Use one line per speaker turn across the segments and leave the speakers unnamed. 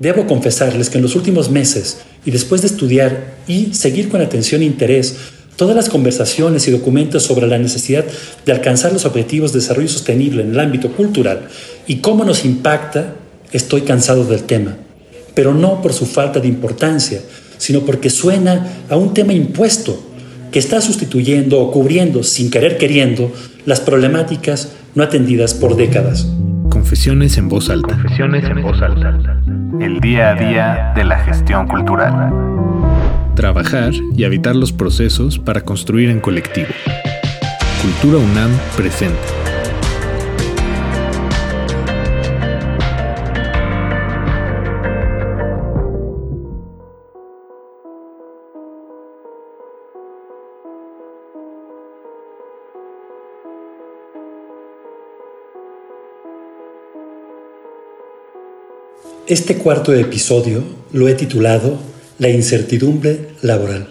Debo confesarles que en los últimos meses, y después de estudiar y seguir con atención e interés todas las conversaciones y documentos sobre la necesidad de alcanzar los objetivos de desarrollo sostenible en el ámbito cultural y cómo nos impacta, estoy cansado del tema. Pero no por su falta de importancia, sino porque suena a un tema impuesto que está sustituyendo o cubriendo, sin querer queriendo, las problemáticas no atendidas por décadas.
Confesiones en voz alta.
Confesiones en voz alta. El día a día de la gestión cultural.
Trabajar y habitar los procesos para construir en colectivo. Cultura UNAM presente.
Este cuarto episodio lo he titulado La incertidumbre laboral,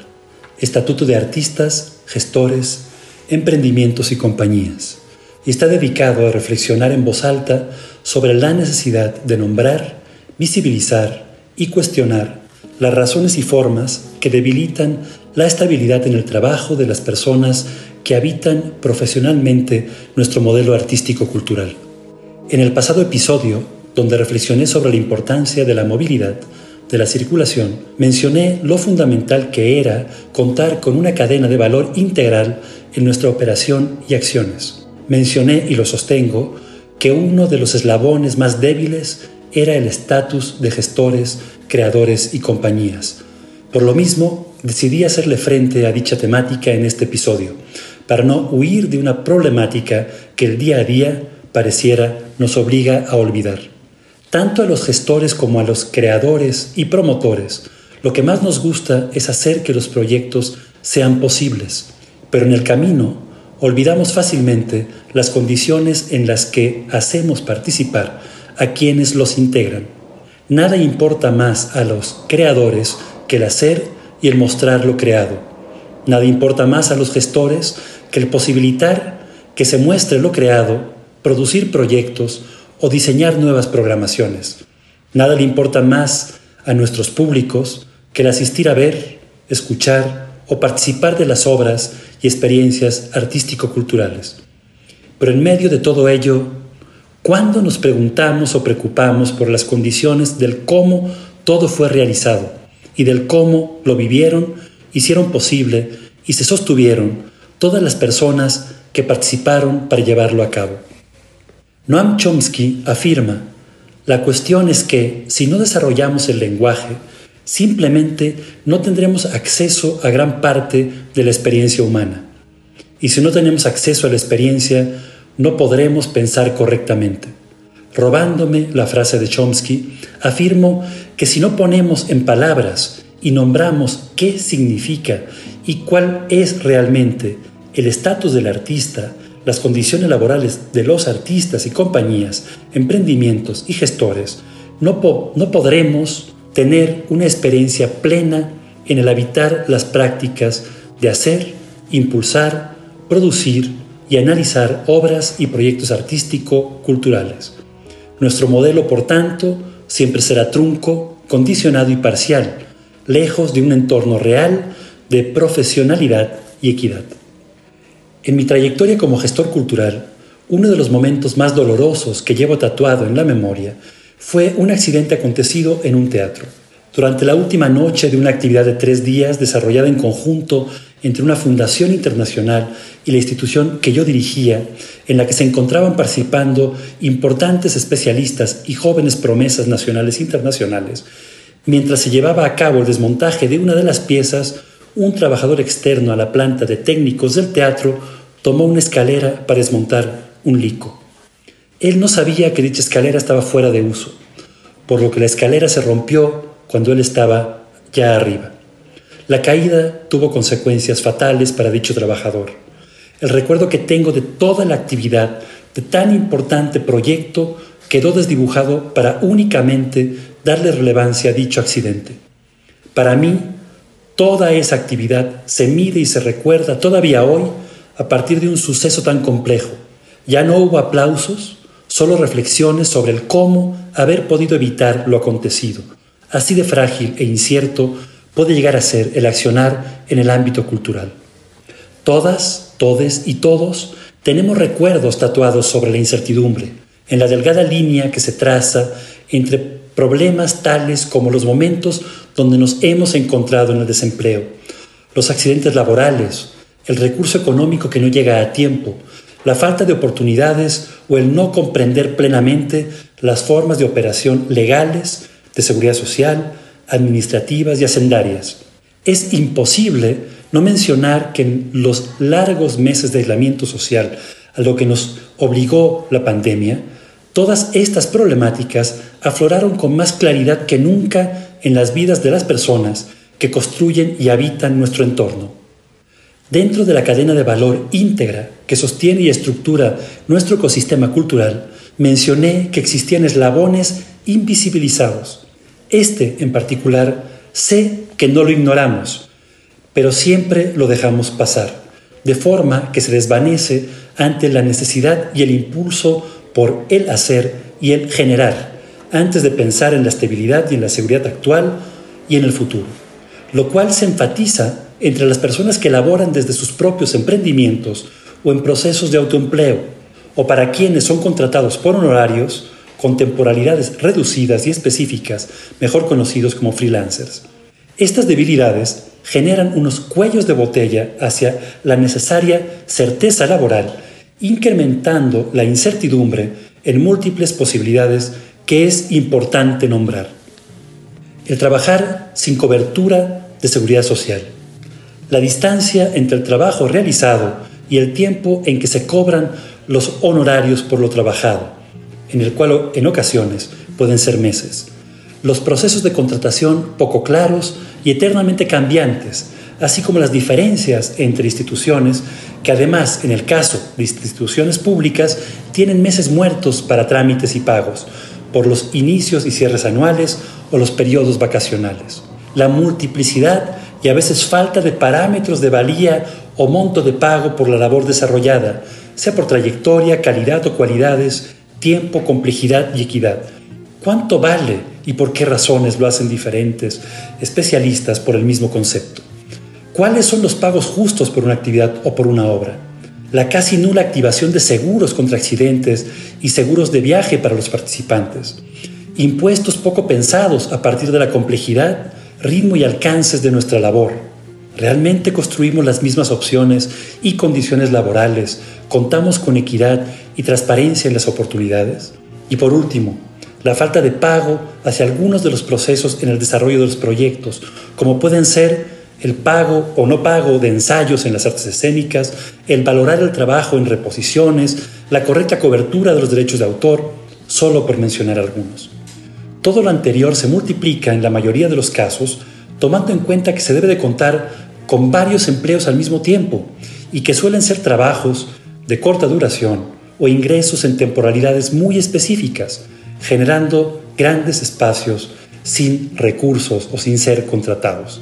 Estatuto de Artistas, Gestores, Emprendimientos y Compañías, y está dedicado a reflexionar en voz alta sobre la necesidad de nombrar, visibilizar y cuestionar las razones y formas que debilitan la estabilidad en el trabajo de las personas que habitan profesionalmente nuestro modelo artístico-cultural. En el pasado episodio donde reflexioné sobre la importancia de la movilidad, de la circulación, mencioné lo fundamental que era contar con una cadena de valor integral en nuestra operación y acciones. Mencioné, y lo sostengo, que uno de los eslabones más débiles era el estatus de gestores, creadores y compañías. Por lo mismo, decidí hacerle frente a dicha temática en este episodio, para no huir de una problemática que el día a día pareciera nos obliga a olvidar. Tanto a los gestores como a los creadores y promotores, lo que más nos gusta es hacer que los proyectos sean posibles, pero en el camino olvidamos fácilmente las condiciones en las que hacemos participar a quienes los integran. Nada importa más a los creadores que el hacer y el mostrar lo creado. Nada importa más a los gestores que el posibilitar que se muestre lo creado, producir proyectos, o diseñar nuevas programaciones. Nada le importa más a nuestros públicos que el asistir a ver, escuchar o participar de las obras y experiencias artístico-culturales. Pero en medio de todo ello, ¿cuándo nos preguntamos o preocupamos por las condiciones del cómo todo fue realizado y del cómo lo vivieron, hicieron posible y se sostuvieron todas las personas que participaron para llevarlo a cabo? Noam Chomsky afirma, la cuestión es que si no desarrollamos el lenguaje, simplemente no tendremos acceso a gran parte de la experiencia humana. Y si no tenemos acceso a la experiencia, no podremos pensar correctamente. Robándome la frase de Chomsky, afirmo que si no ponemos en palabras y nombramos qué significa y cuál es realmente el estatus del artista, las condiciones laborales de los artistas y compañías, emprendimientos y gestores, no, no podremos tener una experiencia plena en el habitar las prácticas de hacer, impulsar, producir y analizar obras y proyectos artístico-culturales. Nuestro modelo, por tanto, siempre será trunco, condicionado y parcial, lejos de un entorno real de profesionalidad y equidad. En mi trayectoria como gestor cultural, uno de los momentos más dolorosos que llevo tatuado en la memoria fue un accidente acontecido en un teatro. Durante la última noche de una actividad de tres días desarrollada en conjunto entre una fundación internacional y la institución que yo dirigía, en la que se encontraban participando importantes especialistas y jóvenes promesas nacionales e internacionales, mientras se llevaba a cabo el desmontaje de una de las piezas, un trabajador externo a la planta de técnicos del teatro tomó una escalera para desmontar un lico. Él no sabía que dicha escalera estaba fuera de uso, por lo que la escalera se rompió cuando él estaba ya arriba. La caída tuvo consecuencias fatales para dicho trabajador. El recuerdo que tengo de toda la actividad de tan importante proyecto quedó desdibujado para únicamente darle relevancia a dicho accidente. Para mí, Toda esa actividad se mide y se recuerda todavía hoy a partir de un suceso tan complejo. Ya no hubo aplausos, solo reflexiones sobre el cómo haber podido evitar lo acontecido. Así de frágil e incierto puede llegar a ser el accionar en el ámbito cultural. Todas, todes y todos tenemos recuerdos tatuados sobre la incertidumbre, en la delgada línea que se traza entre problemas tales como los momentos donde nos hemos encontrado en el desempleo, los accidentes laborales, el recurso económico que no llega a tiempo, la falta de oportunidades o el no comprender plenamente las formas de operación legales, de seguridad social, administrativas y hacendarias. Es imposible no mencionar que en los largos meses de aislamiento social a lo que nos obligó la pandemia, todas estas problemáticas afloraron con más claridad que nunca en las vidas de las personas que construyen y habitan nuestro entorno. Dentro de la cadena de valor íntegra que sostiene y estructura nuestro ecosistema cultural, mencioné que existían eslabones invisibilizados. Este, en particular, sé que no lo ignoramos, pero siempre lo dejamos pasar, de forma que se desvanece ante la necesidad y el impulso por el hacer y el generar, antes de pensar en la estabilidad y en la seguridad actual y en el futuro, lo cual se enfatiza entre las personas que laboran desde sus propios emprendimientos o en procesos de autoempleo, o para quienes son contratados por honorarios con temporalidades reducidas y específicas, mejor conocidos como freelancers. Estas debilidades generan unos cuellos de botella hacia la necesaria certeza laboral, incrementando la incertidumbre en múltiples posibilidades que es importante nombrar. El trabajar sin cobertura de seguridad social la distancia entre el trabajo realizado y el tiempo en que se cobran los honorarios por lo trabajado, en el cual en ocasiones pueden ser meses. Los procesos de contratación poco claros y eternamente cambiantes, así como las diferencias entre instituciones, que además en el caso de instituciones públicas tienen meses muertos para trámites y pagos, por los inicios y cierres anuales o los periodos vacacionales. La multiplicidad y a veces falta de parámetros de valía o monto de pago por la labor desarrollada, sea por trayectoria, calidad o cualidades, tiempo, complejidad y equidad. ¿Cuánto vale y por qué razones lo hacen diferentes especialistas por el mismo concepto? ¿Cuáles son los pagos justos por una actividad o por una obra? La casi nula activación de seguros contra accidentes y seguros de viaje para los participantes. Impuestos poco pensados a partir de la complejidad ritmo y alcances de nuestra labor. ¿Realmente construimos las mismas opciones y condiciones laborales? ¿Contamos con equidad y transparencia en las oportunidades? Y por último, la falta de pago hacia algunos de los procesos en el desarrollo de los proyectos, como pueden ser el pago o no pago de ensayos en las artes escénicas, el valorar el trabajo en reposiciones, la correcta cobertura de los derechos de autor, solo por mencionar algunos. Todo lo anterior se multiplica en la mayoría de los casos tomando en cuenta que se debe de contar con varios empleos al mismo tiempo y que suelen ser trabajos de corta duración o ingresos en temporalidades muy específicas, generando grandes espacios sin recursos o sin ser contratados.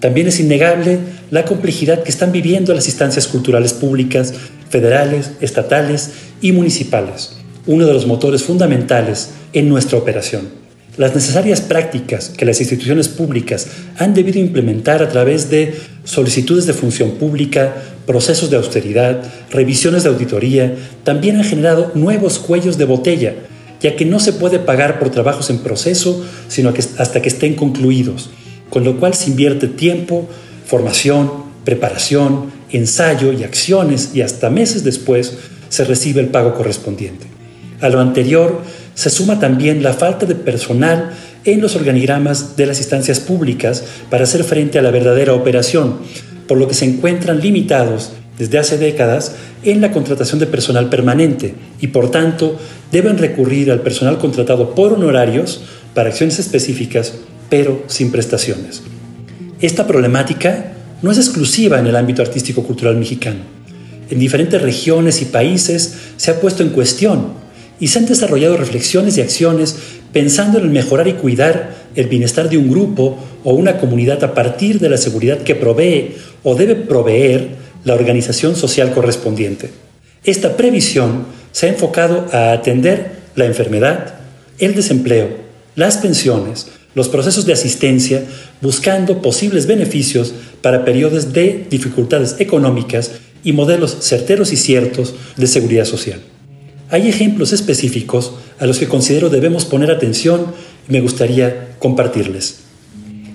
También es innegable la complejidad que están viviendo las instancias culturales públicas, federales, estatales y municipales, uno de los motores fundamentales en nuestra operación. Las necesarias prácticas que las instituciones públicas han debido implementar a través de solicitudes de función pública, procesos de austeridad, revisiones de auditoría, también han generado nuevos cuellos de botella, ya que no se puede pagar por trabajos en proceso, sino hasta que estén concluidos, con lo cual se invierte tiempo, formación, preparación, ensayo y acciones y hasta meses después se recibe el pago correspondiente. A lo anterior se suma también la falta de personal en los organigramas de las instancias públicas para hacer frente a la verdadera operación, por lo que se encuentran limitados desde hace décadas en la contratación de personal permanente y por tanto deben recurrir al personal contratado por honorarios para acciones específicas, pero sin prestaciones. Esta problemática no es exclusiva en el ámbito artístico-cultural mexicano. En diferentes regiones y países se ha puesto en cuestión y se han desarrollado reflexiones y acciones pensando en el mejorar y cuidar el bienestar de un grupo o una comunidad a partir de la seguridad que provee o debe proveer la organización social correspondiente. Esta previsión se ha enfocado a atender la enfermedad, el desempleo, las pensiones, los procesos de asistencia, buscando posibles beneficios para periodos de dificultades económicas y modelos certeros y ciertos de seguridad social. Hay ejemplos específicos a los que considero debemos poner atención y me gustaría compartirles.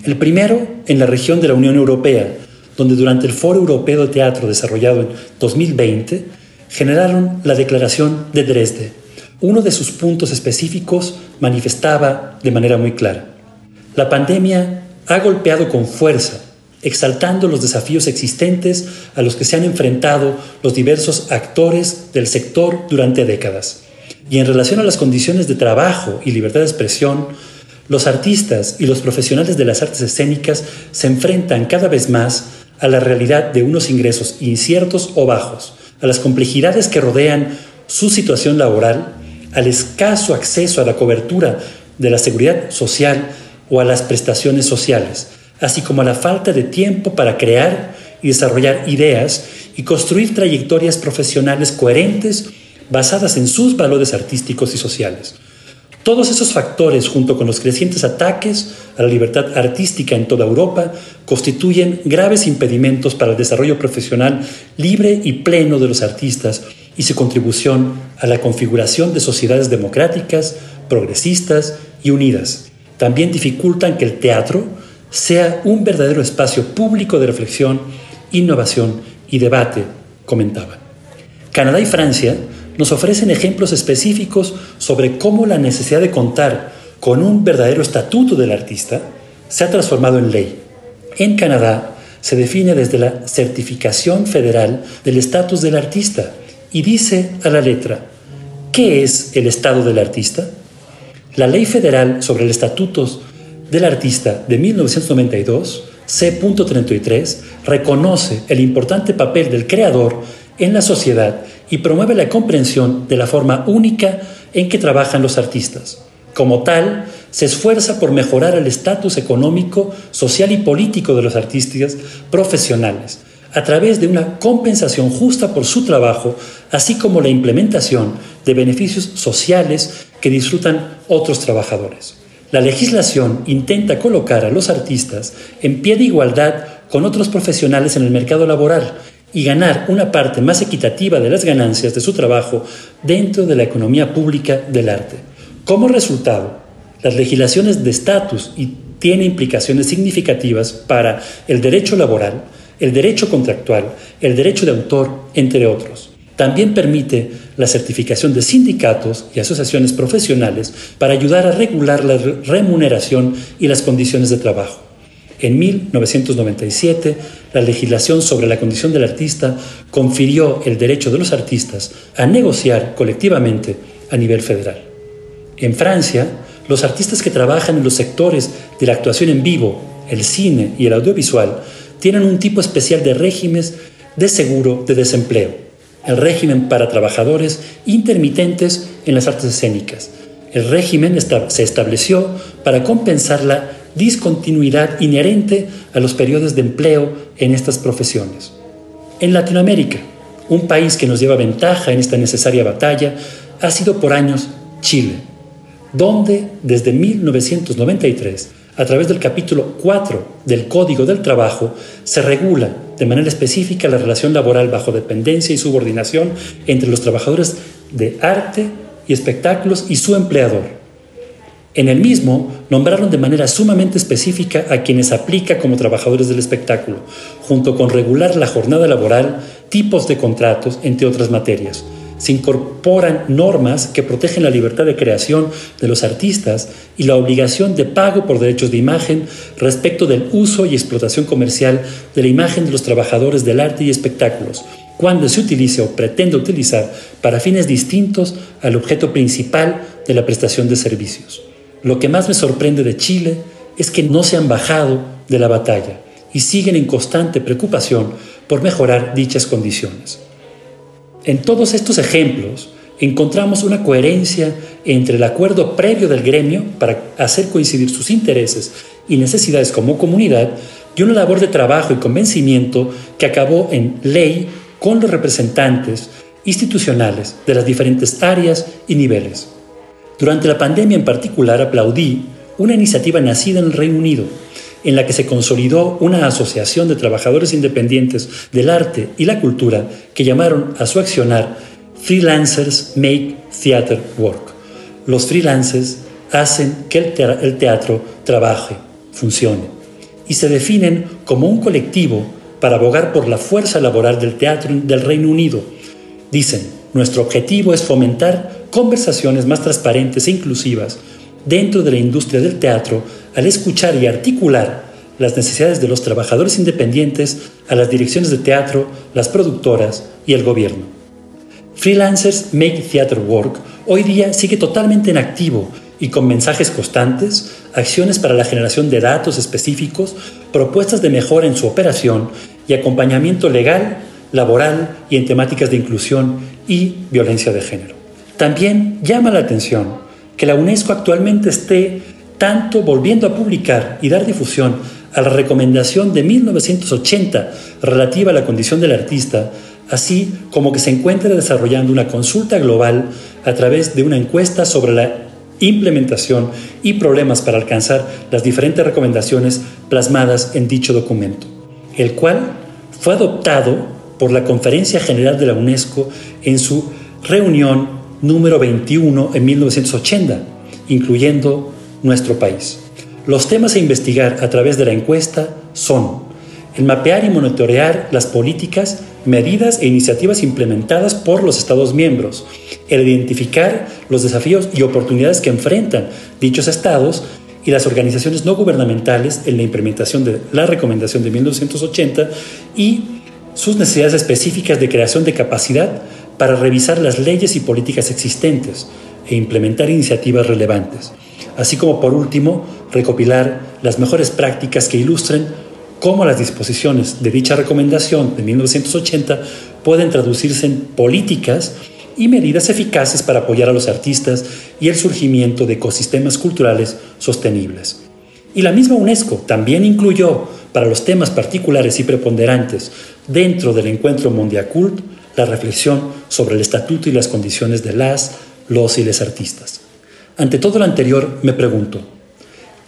El primero en la región de la Unión Europea, donde durante el Foro Europeo de Teatro desarrollado en 2020, generaron la Declaración de Dresde. Uno de sus puntos específicos manifestaba de manera muy clara. La pandemia ha golpeado con fuerza, exaltando los desafíos existentes a los que se han enfrentado los diversos actores del sector durante décadas. Y en relación a las condiciones de trabajo y libertad de expresión, los artistas y los profesionales de las artes escénicas se enfrentan cada vez más a la realidad de unos ingresos inciertos o bajos, a las complejidades que rodean su situación laboral, al escaso acceso a la cobertura de la seguridad social o a las prestaciones sociales, así como la falta de tiempo para crear y desarrollar ideas y construir trayectorias profesionales coherentes basadas en sus valores artísticos y sociales. Todos esos factores, junto con los crecientes ataques a la libertad artística en toda Europa, constituyen graves impedimentos para el desarrollo profesional libre y pleno de los artistas y su contribución a la configuración de sociedades democráticas, progresistas y unidas. También dificultan que el teatro sea un verdadero espacio público de reflexión, innovación y debate, comentaba. Canadá y Francia nos ofrecen ejemplos específicos sobre cómo la necesidad de contar con un verdadero estatuto del artista se ha transformado en ley. En Canadá se define desde la certificación federal del estatus del artista y dice a la letra, ¿qué es el estado del artista? La Ley Federal sobre el Estatutos del Artista de 1992, C.33, reconoce el importante papel del creador en la sociedad y promueve la comprensión de la forma única en que trabajan los artistas. Como tal, se esfuerza por mejorar el estatus económico, social y político de los artistas profesionales, a través de una compensación justa por su trabajo, así como la implementación de beneficios sociales que disfrutan otros trabajadores. La legislación intenta colocar a los artistas en pie de igualdad con otros profesionales en el mercado laboral y ganar una parte más equitativa de las ganancias de su trabajo dentro de la economía pública del arte. Como resultado, las legislaciones de estatus y tiene implicaciones significativas para el derecho laboral, el derecho contractual, el derecho de autor, entre otros. También permite la certificación de sindicatos y asociaciones profesionales para ayudar a regular la remuneración y las condiciones de trabajo. En 1997, la legislación sobre la condición del artista confirió el derecho de los artistas a negociar colectivamente a nivel federal. En Francia, los artistas que trabajan en los sectores de la actuación en vivo, el cine y el audiovisual tienen un tipo especial de regímenes de seguro de desempleo, el régimen para trabajadores intermitentes en las artes escénicas. El régimen se estableció para compensar la discontinuidad inherente a los periodos de empleo en estas profesiones. En Latinoamérica, un país que nos lleva ventaja en esta necesaria batalla, ha sido por años Chile, donde desde 1993, a través del capítulo 4 del Código del Trabajo, se regula de manera específica la relación laboral bajo dependencia y subordinación entre los trabajadores de arte y espectáculos y su empleador en el mismo, nombraron de manera sumamente específica a quienes aplica como trabajadores del espectáculo, junto con regular la jornada laboral, tipos de contratos, entre otras materias. Se incorporan normas que protegen la libertad de creación de los artistas y la obligación de pago por derechos de imagen respecto del uso y explotación comercial de la imagen de los trabajadores del arte y espectáculos, cuando se utilice o pretende utilizar para fines distintos al objeto principal de la prestación de servicios. Lo que más me sorprende de Chile es que no se han bajado de la batalla y siguen en constante preocupación por mejorar dichas condiciones. En todos estos ejemplos encontramos una coherencia entre el acuerdo previo del gremio para hacer coincidir sus intereses y necesidades como comunidad y una labor de trabajo y convencimiento que acabó en ley con los representantes institucionales de las diferentes áreas y niveles. Durante la pandemia en particular aplaudí una iniciativa nacida en el Reino Unido, en la que se consolidó una asociación de trabajadores independientes del arte y la cultura que llamaron a su accionar Freelancers Make Theater Work. Los freelancers hacen que el teatro trabaje, funcione, y se definen como un colectivo para abogar por la fuerza laboral del teatro del Reino Unido. Dicen, nuestro objetivo es fomentar conversaciones más transparentes e inclusivas dentro de la industria del teatro al escuchar y articular las necesidades de los trabajadores independientes a las direcciones de teatro, las productoras y el gobierno. Freelancers Make Theater Work hoy día sigue totalmente en activo y con mensajes constantes, acciones para la generación de datos específicos, propuestas de mejora en su operación y acompañamiento legal, laboral y en temáticas de inclusión y violencia de género. También llama la atención que la UNESCO actualmente esté tanto volviendo a publicar y dar difusión a la recomendación de 1980 relativa a la condición del artista, así como que se encuentre desarrollando una consulta global a través de una encuesta sobre la implementación y problemas para alcanzar las diferentes recomendaciones plasmadas en dicho documento, el cual fue adoptado por la Conferencia General de la UNESCO en su reunión número 21 en 1980, incluyendo nuestro país. Los temas a investigar a través de la encuesta son el mapear y monitorear las políticas, medidas e iniciativas implementadas por los Estados miembros, el identificar los desafíos y oportunidades que enfrentan dichos estados y las organizaciones no gubernamentales en la implementación de la recomendación de 1980 y sus necesidades específicas de creación de capacidad para revisar las leyes y políticas existentes e implementar iniciativas relevantes, así como por último recopilar las mejores prácticas que ilustren cómo las disposiciones de dicha recomendación de 1980 pueden traducirse en políticas y medidas eficaces para apoyar a los artistas y el surgimiento de ecosistemas culturales sostenibles. Y la misma UNESCO también incluyó para los temas particulares y preponderantes dentro del encuentro Mondiacult la reflexión sobre el estatuto y las condiciones de las, los y les artistas. Ante todo lo anterior, me pregunto,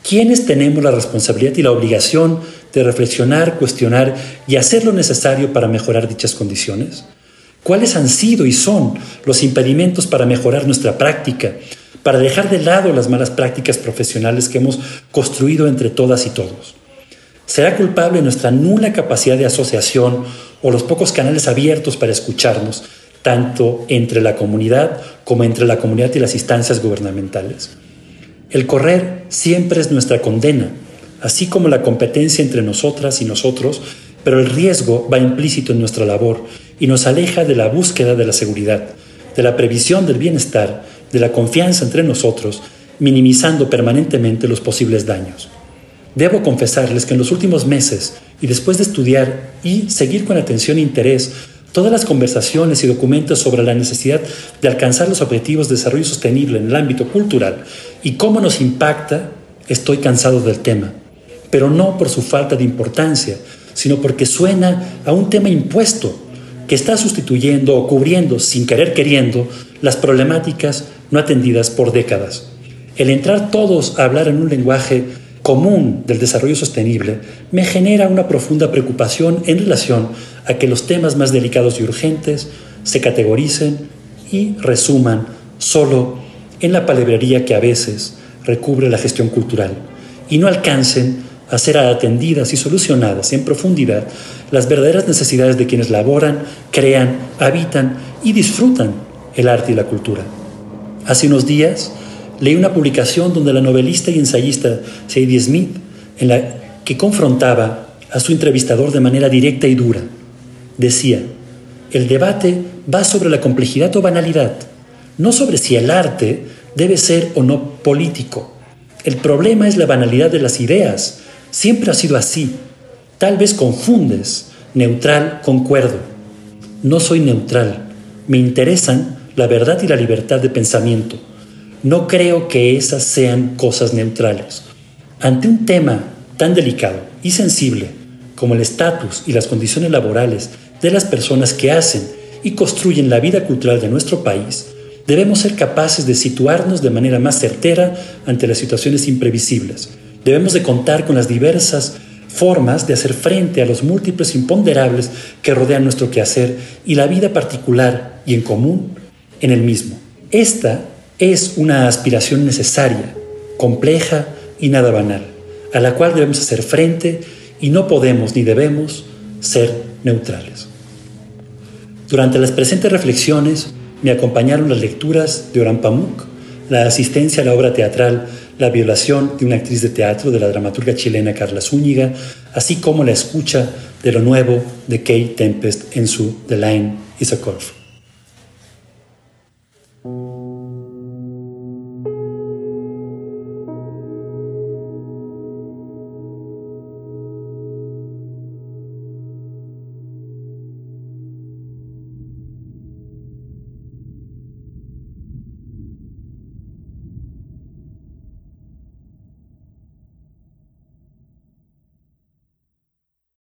¿quiénes tenemos la responsabilidad y la obligación de reflexionar, cuestionar y hacer lo necesario para mejorar dichas condiciones? ¿Cuáles han sido y son los impedimentos para mejorar nuestra práctica, para dejar de lado las malas prácticas profesionales que hemos construido entre todas y todos? ¿Será culpable nuestra nula capacidad de asociación o los pocos canales abiertos para escucharnos, tanto entre la comunidad como entre la comunidad y las instancias gubernamentales. El correr siempre es nuestra condena, así como la competencia entre nosotras y nosotros, pero el riesgo va implícito en nuestra labor y nos aleja de la búsqueda de la seguridad, de la previsión del bienestar, de la confianza entre nosotros, minimizando permanentemente los posibles daños. Debo confesarles que en los últimos meses, y después de estudiar y seguir con atención e interés todas las conversaciones y documentos sobre la necesidad de alcanzar los objetivos de desarrollo sostenible en el ámbito cultural y cómo nos impacta, estoy cansado del tema. Pero no por su falta de importancia, sino porque suena a un tema impuesto que está sustituyendo o cubriendo, sin querer queriendo, las problemáticas no atendidas por décadas. El entrar todos a hablar en un lenguaje común del desarrollo sostenible me genera una profunda preocupación en relación a que los temas más delicados y urgentes se categoricen y resuman solo en la palabrería que a veces recubre la gestión cultural y no alcancen a ser atendidas y solucionadas en profundidad las verdaderas necesidades de quienes laboran, crean, habitan y disfrutan el arte y la cultura. Hace unos días leí una publicación donde la novelista y ensayista Sadie Smith, en la que confrontaba a su entrevistador de manera directa y dura, decía, el debate va sobre la complejidad o banalidad, no sobre si el arte debe ser o no político. El problema es la banalidad de las ideas. Siempre ha sido así. Tal vez confundes neutral con cuerdo. No soy neutral. Me interesan la verdad y la libertad de pensamiento. No creo que esas sean cosas neutrales. Ante un tema tan delicado y sensible como el estatus y las condiciones laborales de las personas que hacen y construyen la vida cultural de nuestro país, debemos ser capaces de situarnos de manera más certera ante las situaciones imprevisibles. Debemos de contar con las diversas formas de hacer frente a los múltiples imponderables que rodean nuestro quehacer y la vida particular y en común en el mismo. Esta es una aspiración necesaria, compleja y nada banal, a la cual debemos hacer frente y no podemos ni debemos ser neutrales. Durante las presentes reflexiones me acompañaron las lecturas de Oran Pamuk, la asistencia a la obra teatral La violación de una actriz de teatro de la dramaturga chilena Carla Zúñiga, así como la escucha de lo nuevo de Kate Tempest en su The Line is a Curve.